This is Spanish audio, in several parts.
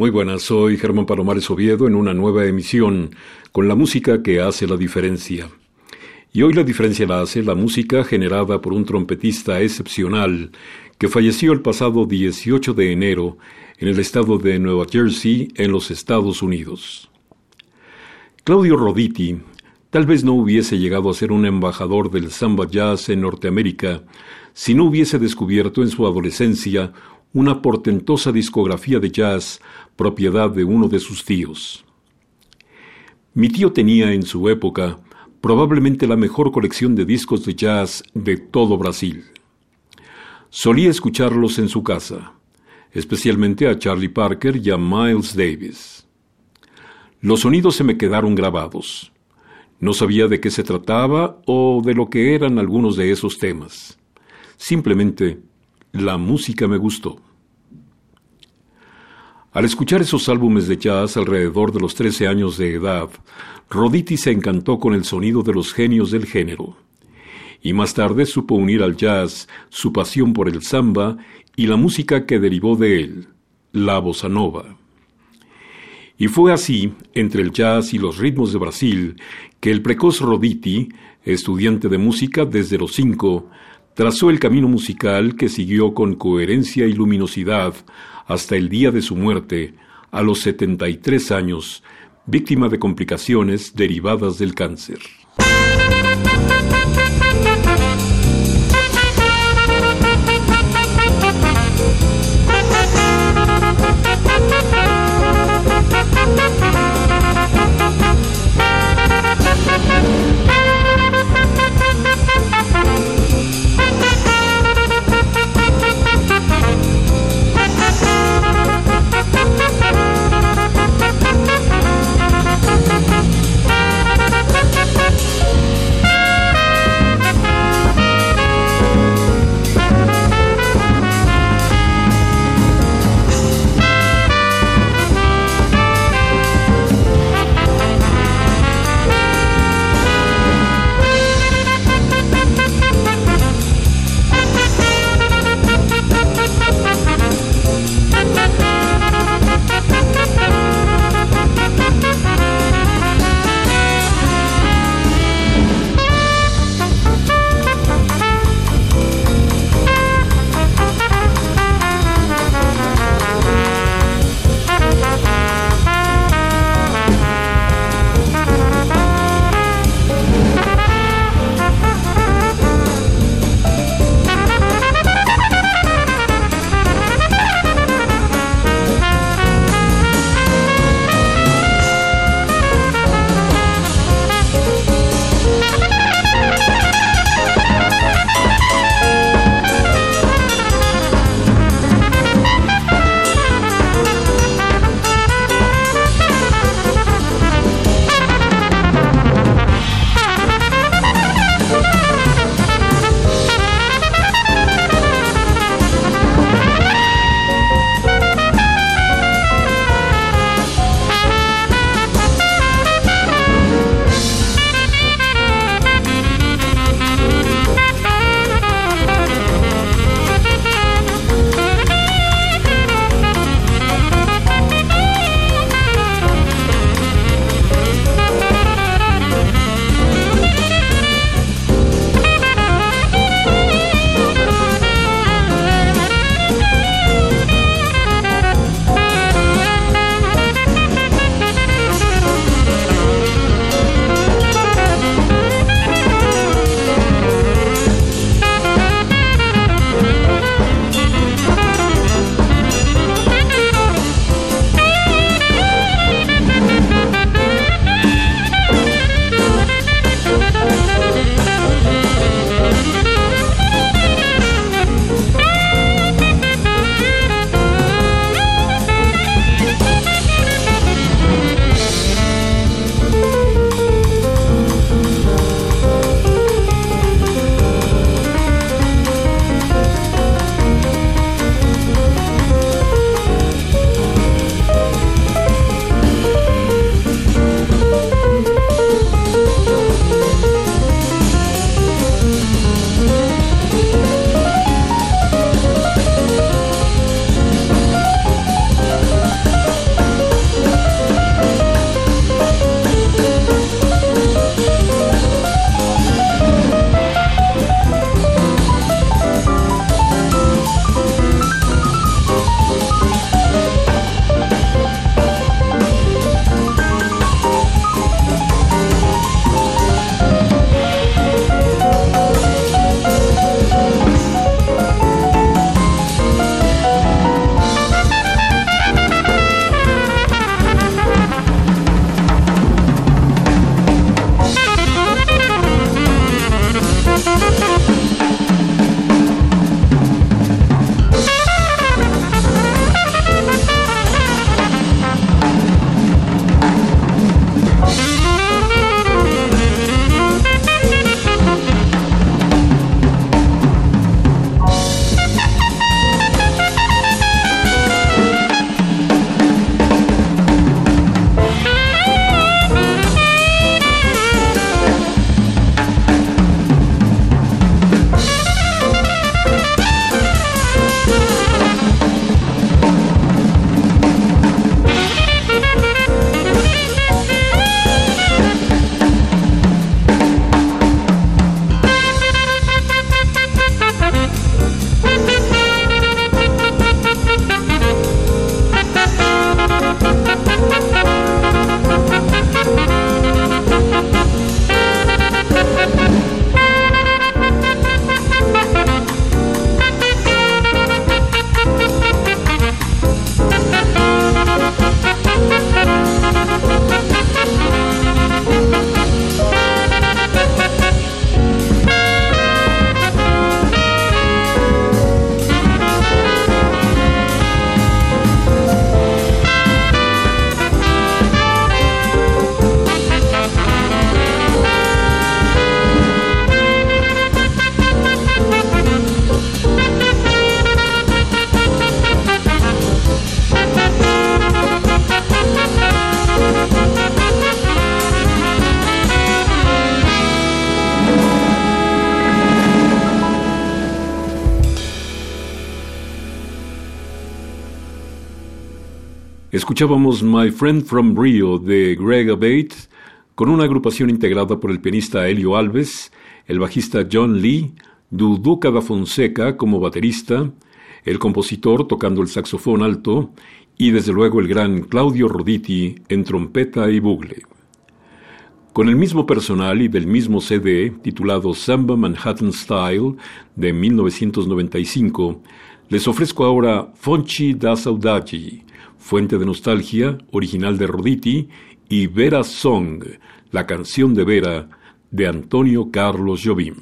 Muy buenas, soy Germán Palomares Oviedo en una nueva emisión con la música que hace la diferencia. Y hoy la diferencia la hace la música generada por un trompetista excepcional que falleció el pasado 18 de enero en el estado de Nueva Jersey, en los Estados Unidos. Claudio Roditi tal vez no hubiese llegado a ser un embajador del samba jazz en Norteamérica si no hubiese descubierto en su adolescencia una portentosa discografía de jazz propiedad de uno de sus tíos. Mi tío tenía en su época probablemente la mejor colección de discos de jazz de todo Brasil. Solía escucharlos en su casa, especialmente a Charlie Parker y a Miles Davis. Los sonidos se me quedaron grabados. No sabía de qué se trataba o de lo que eran algunos de esos temas. Simplemente, la música me gustó. Al escuchar esos álbumes de jazz alrededor de los 13 años de edad, Roditi se encantó con el sonido de los genios del género. Y más tarde supo unir al jazz su pasión por el samba y la música que derivó de él, la bossa nova. Y fue así, entre el jazz y los ritmos de Brasil, que el precoz Roditi, estudiante de música desde los cinco, trazó el camino musical que siguió con coherencia y luminosidad hasta el día de su muerte, a los 73 años, víctima de complicaciones derivadas del cáncer. Escuchábamos My Friend from Rio de Greg Abate con una agrupación integrada por el pianista Helio Alves, el bajista John Lee, Duduca da Fonseca como baterista, el compositor tocando el saxofón alto y desde luego el gran Claudio Roditi en trompeta y bugle. Con el mismo personal y del mismo CD titulado Samba Manhattan Style de 1995, les ofrezco ahora Fonchi da Saudade, Fuente de Nostalgia, original de Roditi, y Vera Song, la canción de Vera, de Antonio Carlos Jobim.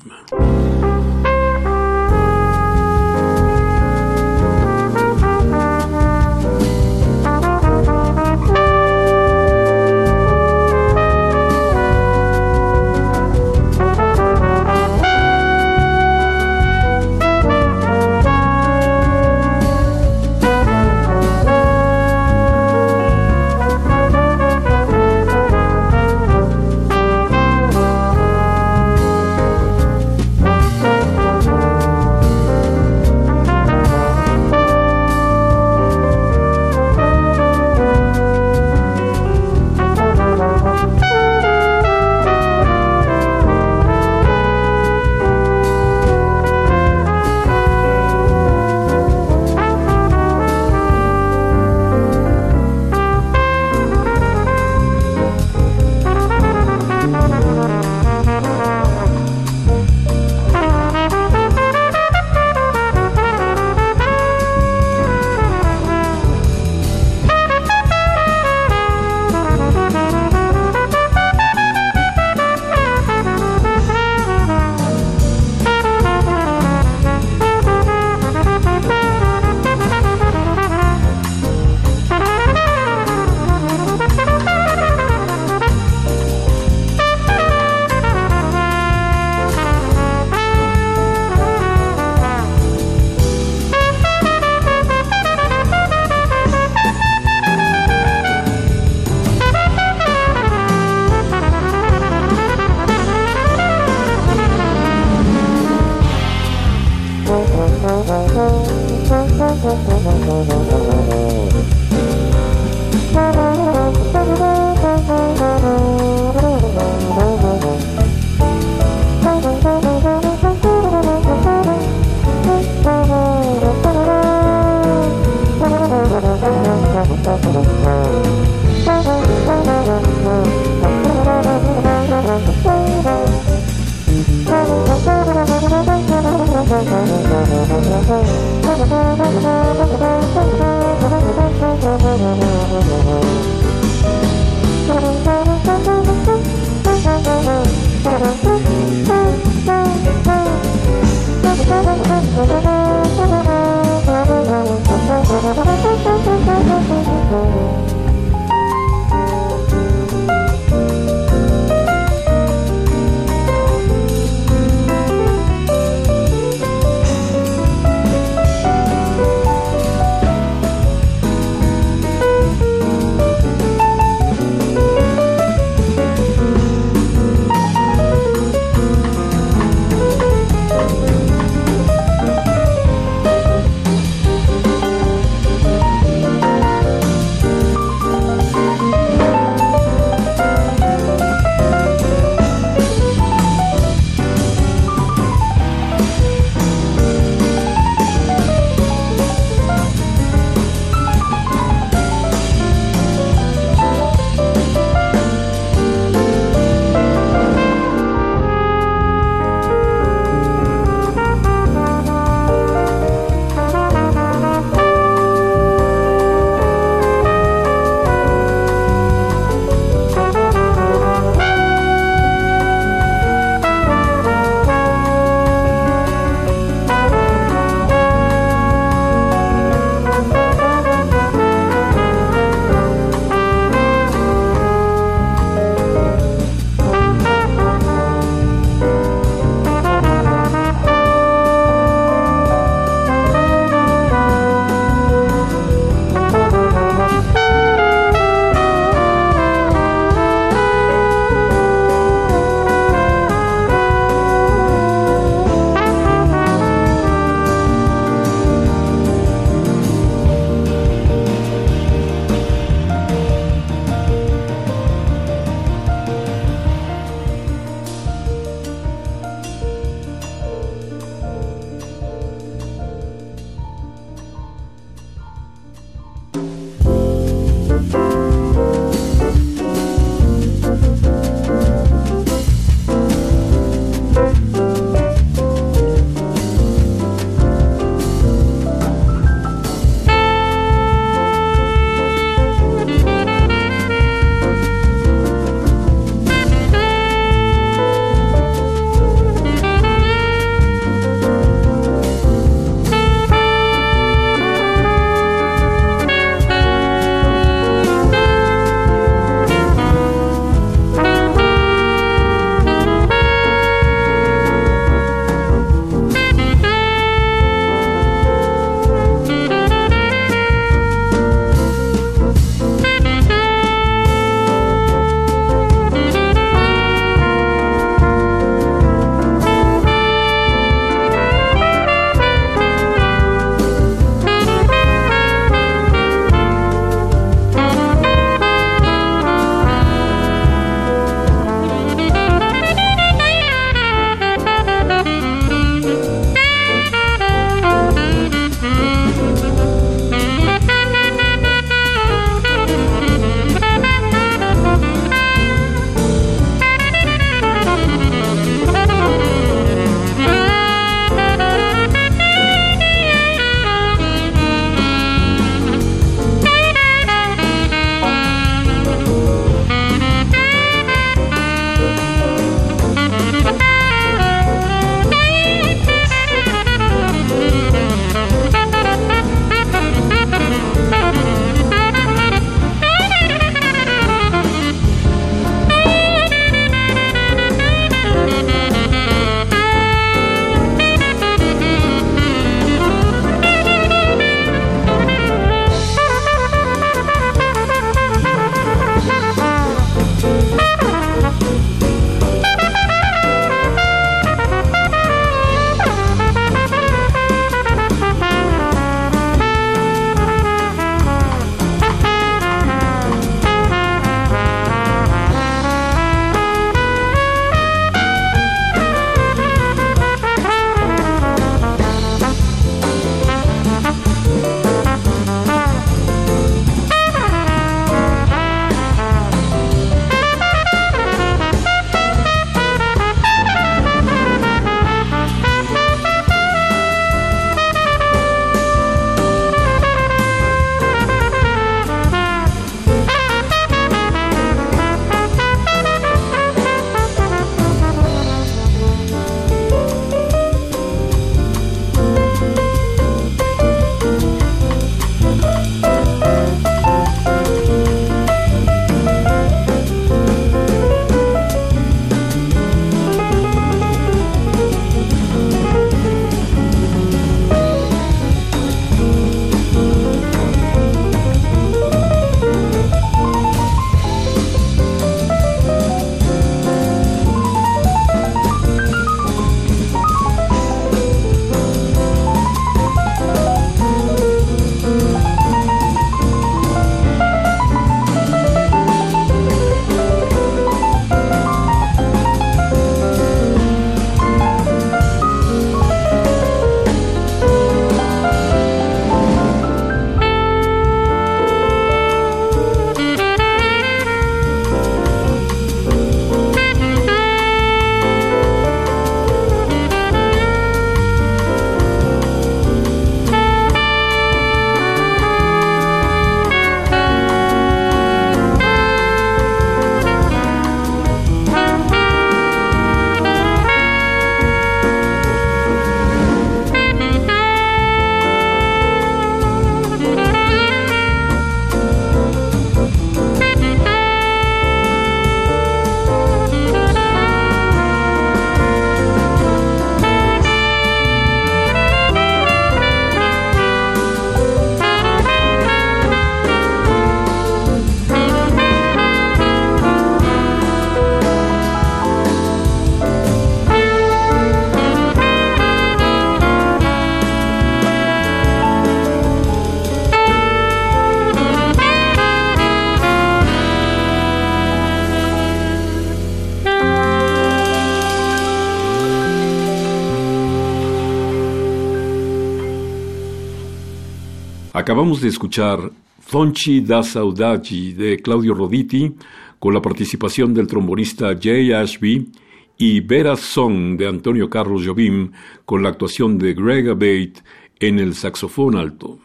Acabamos de escuchar Fonchi da Saudade de Claudio Roditi con la participación del trombonista Jay Ashby y Vera Song de Antonio Carlos Jobim con la actuación de Greg Abate en el saxofón alto.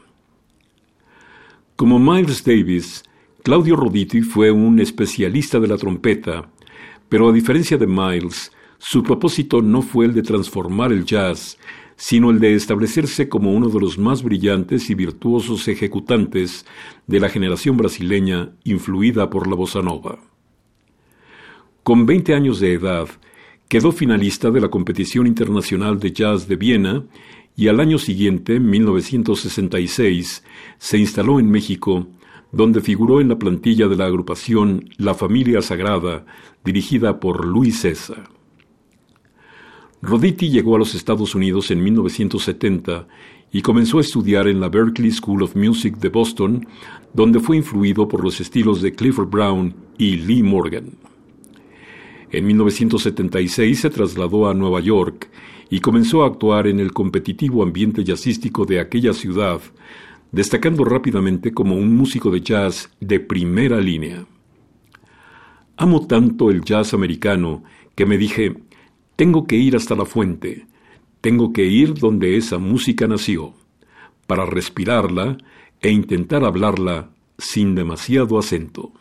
Como Miles Davis, Claudio Roditi fue un especialista de la trompeta, pero a diferencia de Miles, su propósito no fue el de transformar el jazz, sino el de establecerse como uno de los más brillantes y virtuosos ejecutantes de la generación brasileña influida por la bossa nova. Con 20 años de edad, quedó finalista de la competición internacional de jazz de Viena y al año siguiente, 1966, se instaló en México, donde figuró en la plantilla de la agrupación La Familia Sagrada, dirigida por Luis César. Roditi llegó a los Estados Unidos en 1970 y comenzó a estudiar en la Berklee School of Music de Boston, donde fue influido por los estilos de Clifford Brown y Lee Morgan. En 1976 se trasladó a Nueva York y comenzó a actuar en el competitivo ambiente jazzístico de aquella ciudad, destacando rápidamente como un músico de jazz de primera línea. Amo tanto el jazz americano que me dije, tengo que ir hasta la fuente, tengo que ir donde esa música nació, para respirarla e intentar hablarla sin demasiado acento.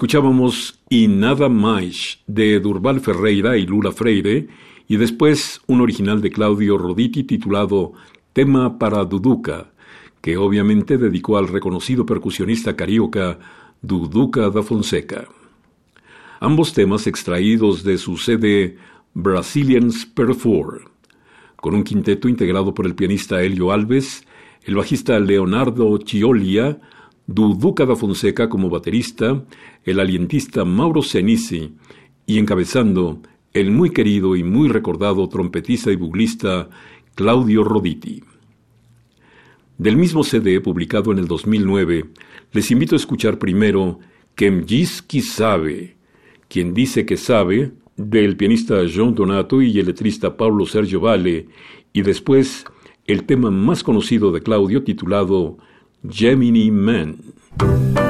Escuchábamos Y Nada Más de Durval Ferreira y Lula Freire y después un original de Claudio Roditi titulado Tema para Duduca, que obviamente dedicó al reconocido percusionista carioca Duduca da Fonseca. Ambos temas extraídos de su CD Brazilians Per Four, con un quinteto integrado por el pianista Helio Alves, el bajista Leonardo Chiolia, Duduca da Fonseca como baterista, el alientista Mauro Senisi y encabezando el muy querido y muy recordado trompetista y buglista Claudio Roditi. Del mismo CD, publicado en el 2009, les invito a escuchar primero Kemjiski sabe, quien dice que sabe, del pianista John Donato y el letrista Pablo Sergio Vale, y después el tema más conocido de Claudio titulado Gemini Man.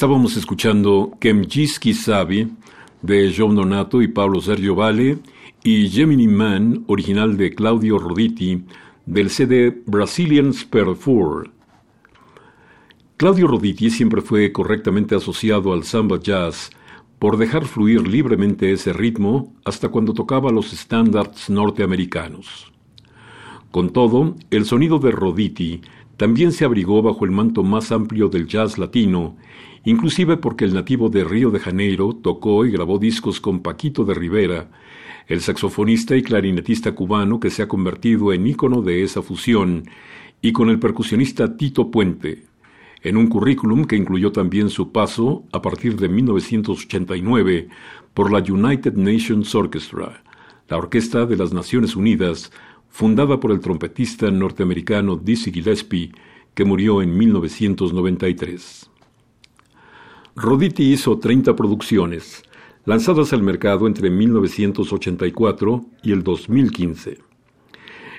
Estábamos escuchando Kemjiski Sabi de John Donato y Pablo Sergio Vale y Gemini Man, original de Claudio Roditi, del CD Brazilians per Four. Claudio Roditi siempre fue correctamente asociado al samba jazz por dejar fluir libremente ese ritmo hasta cuando tocaba los estándares norteamericanos. Con todo, el sonido de Roditi también se abrigó bajo el manto más amplio del jazz latino inclusive porque el nativo de Río de Janeiro tocó y grabó discos con Paquito de Rivera, el saxofonista y clarinetista cubano que se ha convertido en ícono de esa fusión, y con el percusionista Tito Puente, en un currículum que incluyó también su paso, a partir de 1989, por la United Nations Orchestra, la Orquesta de las Naciones Unidas, fundada por el trompetista norteamericano Dizzy Gillespie, que murió en 1993. Roditi hizo 30 producciones, lanzadas al mercado entre 1984 y el 2015.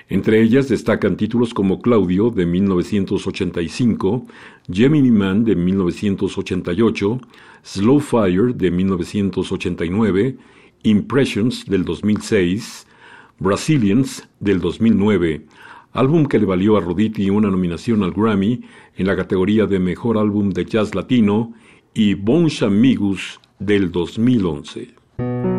Entre ellas destacan títulos como Claudio de 1985, Gemini Man de 1988, Slow Fire de 1989, Impressions del 2006, Brazilians del 2009, álbum que le valió a Roditi una nominación al Grammy en la categoría de Mejor Álbum de Jazz Latino y Bons Amigos del 2011.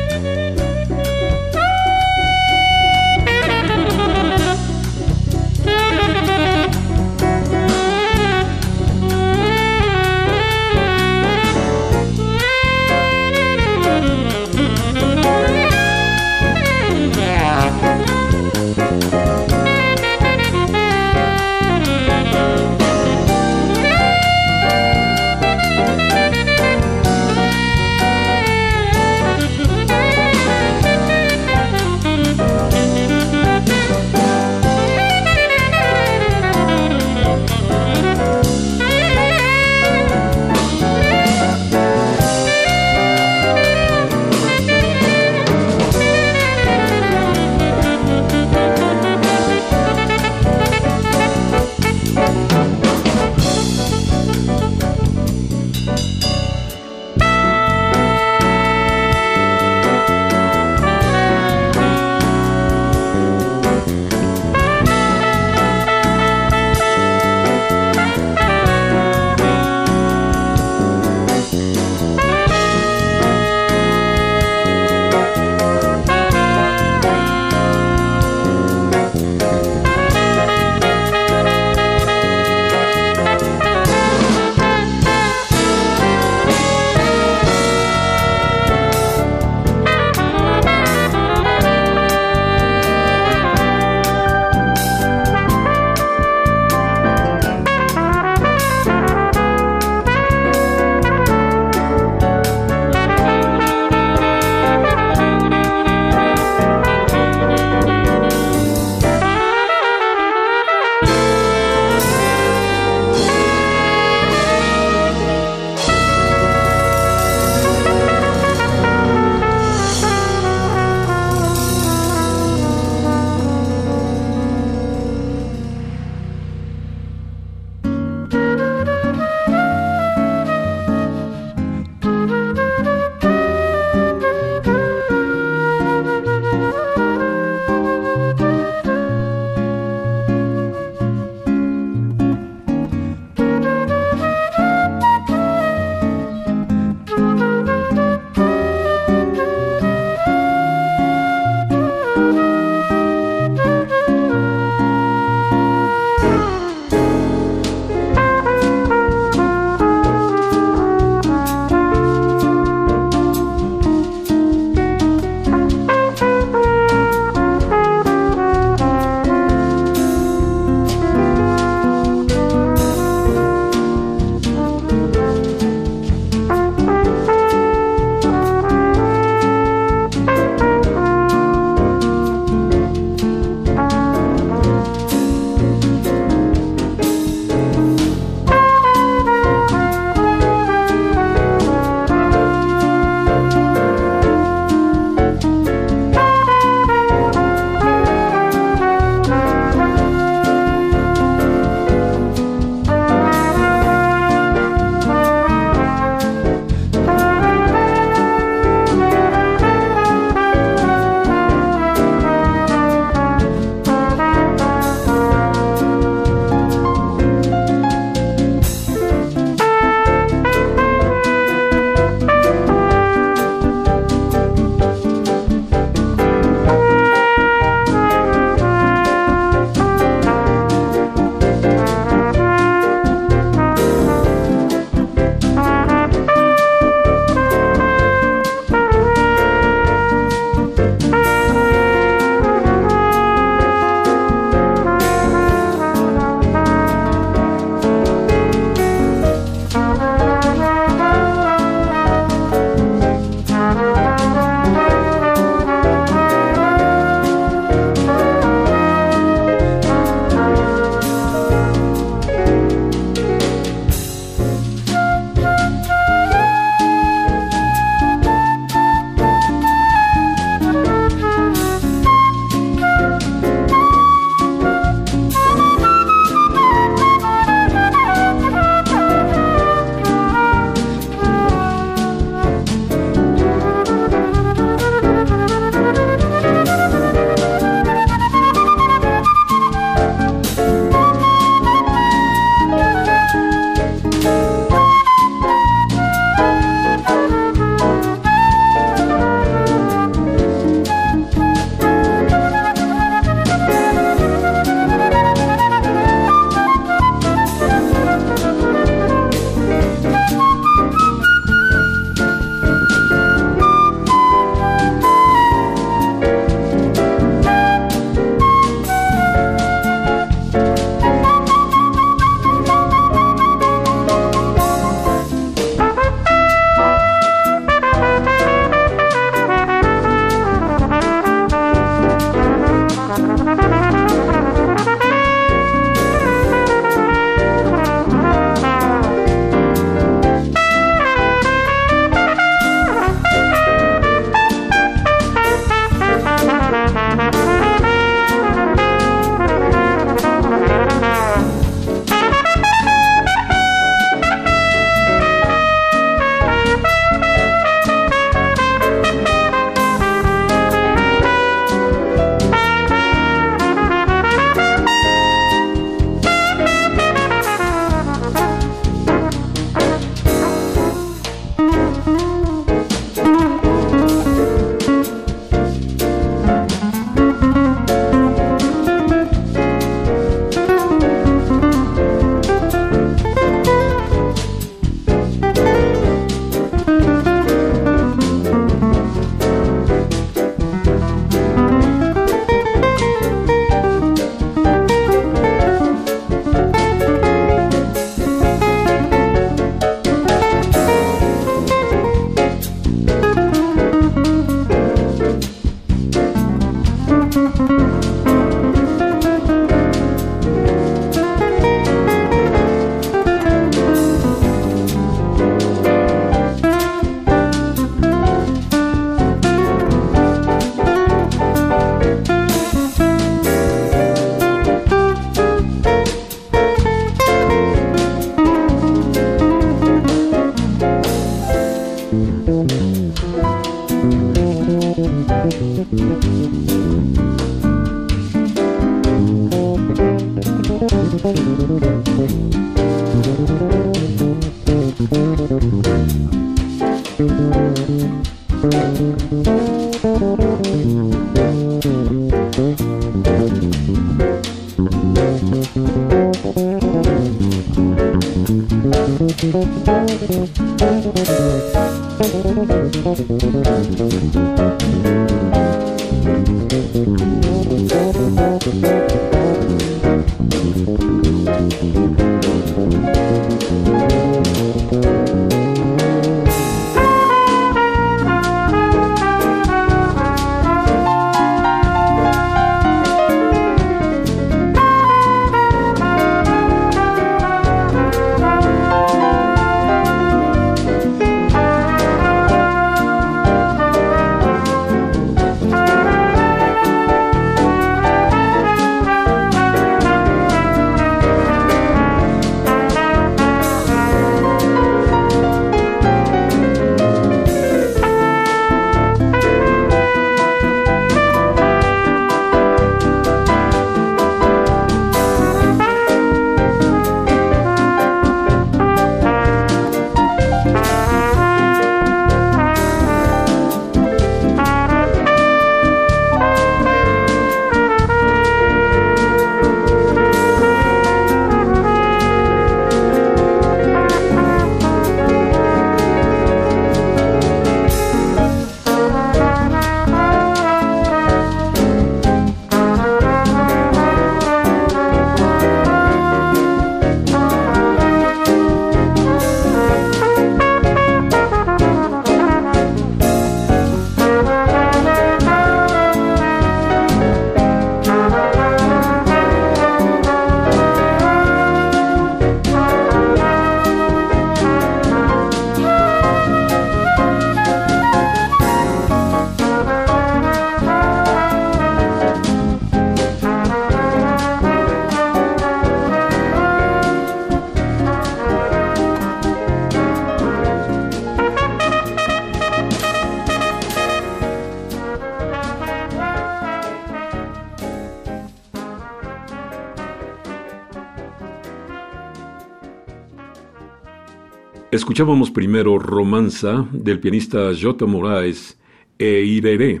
Escuchábamos primero Romanza del pianista Jota Moraes e Ireré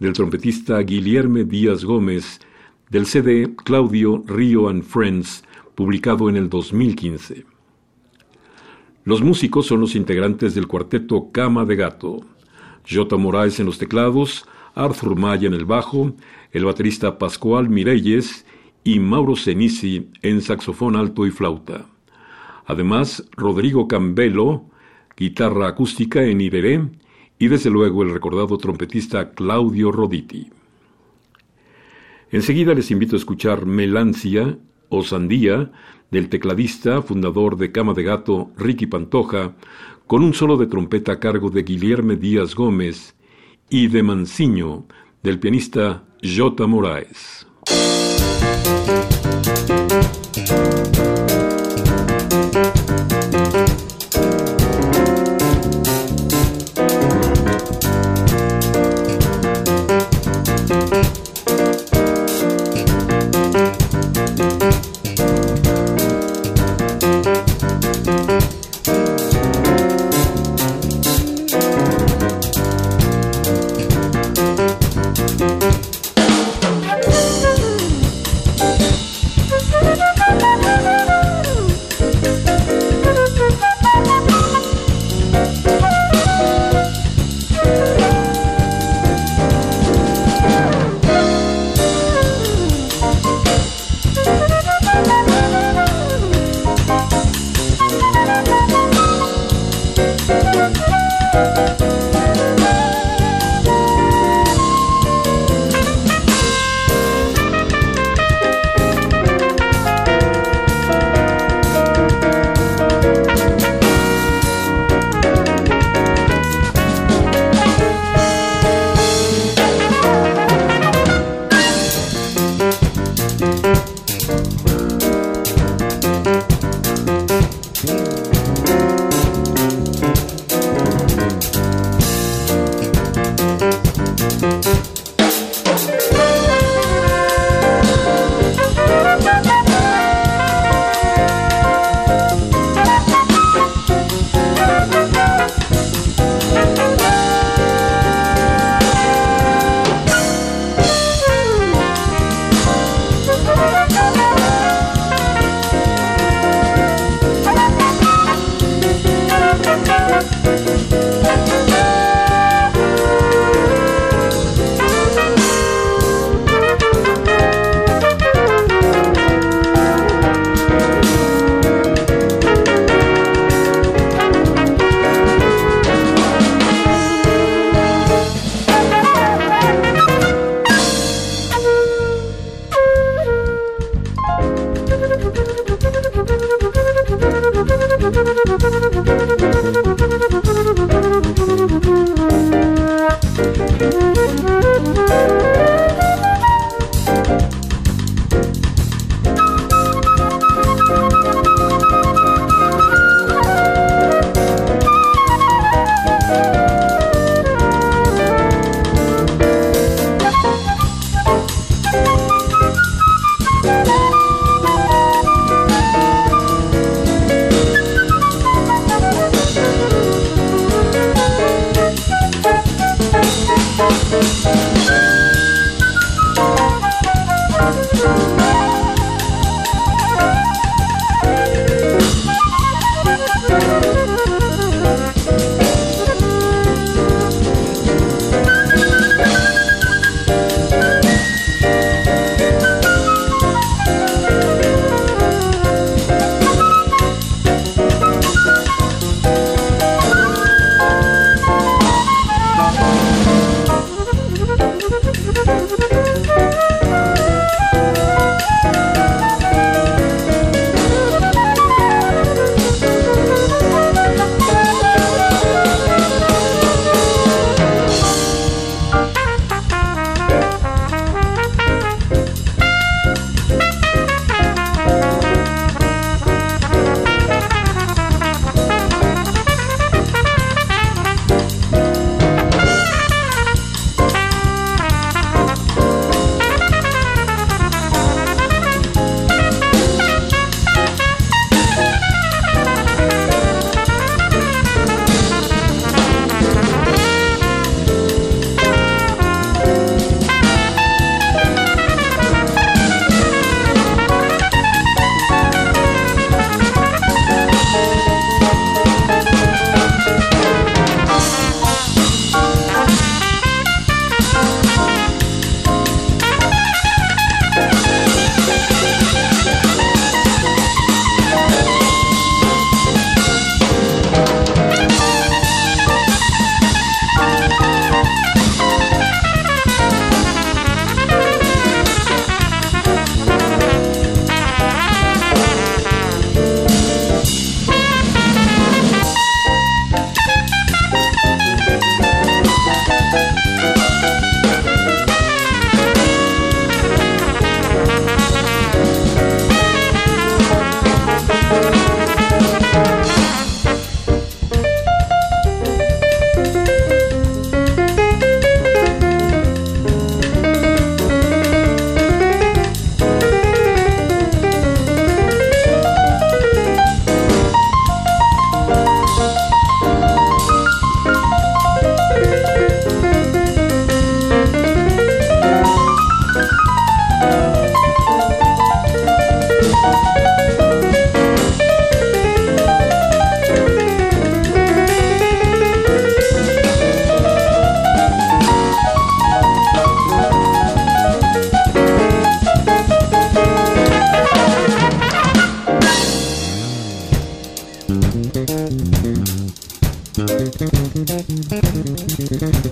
del trompetista Guillermo Díaz Gómez del CD Claudio Río and Friends publicado en el 2015. Los músicos son los integrantes del cuarteto Cama de Gato. Jota Moraes en los teclados, Arthur Maya en el bajo, el baterista Pascual Mireyes y Mauro Senisi en saxofón alto y flauta. Además, Rodrigo Cambelo, guitarra acústica en Iberé, y desde luego el recordado trompetista Claudio Roditi. Enseguida les invito a escuchar Melancia o Sandía del tecladista, fundador de Cama de Gato, Ricky Pantoja, con un solo de trompeta a cargo de Guillermo Díaz Gómez y de Manciño del pianista Jota Moraes.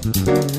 Mm-hmm.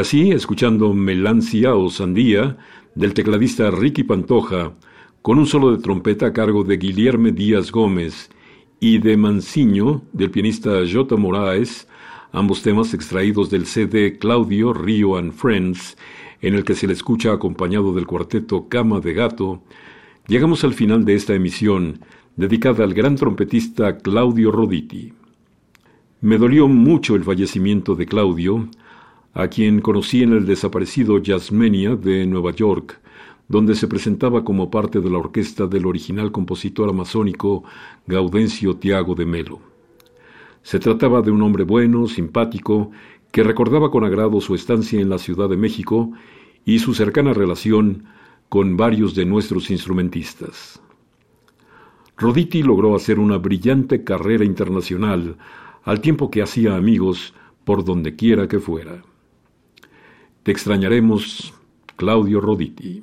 Así, escuchando Melancia o Sandía del tecladista Ricky Pantoja, con un solo de trompeta a cargo de Guillermo Díaz Gómez y de Manciño del pianista Jota Moraes, ambos temas extraídos del CD Claudio Rio and Friends, en el que se le escucha acompañado del cuarteto Cama de Gato, llegamos al final de esta emisión dedicada al gran trompetista Claudio Roditi. Me dolió mucho el fallecimiento de Claudio, a quien conocí en el desaparecido Jazzmania de Nueva York, donde se presentaba como parte de la orquesta del original compositor amazónico Gaudencio Tiago de Melo. Se trataba de un hombre bueno, simpático, que recordaba con agrado su estancia en la Ciudad de México y su cercana relación con varios de nuestros instrumentistas. Roditi logró hacer una brillante carrera internacional al tiempo que hacía amigos por donde quiera que fuera. Te extrañaremos, Claudio Roditi.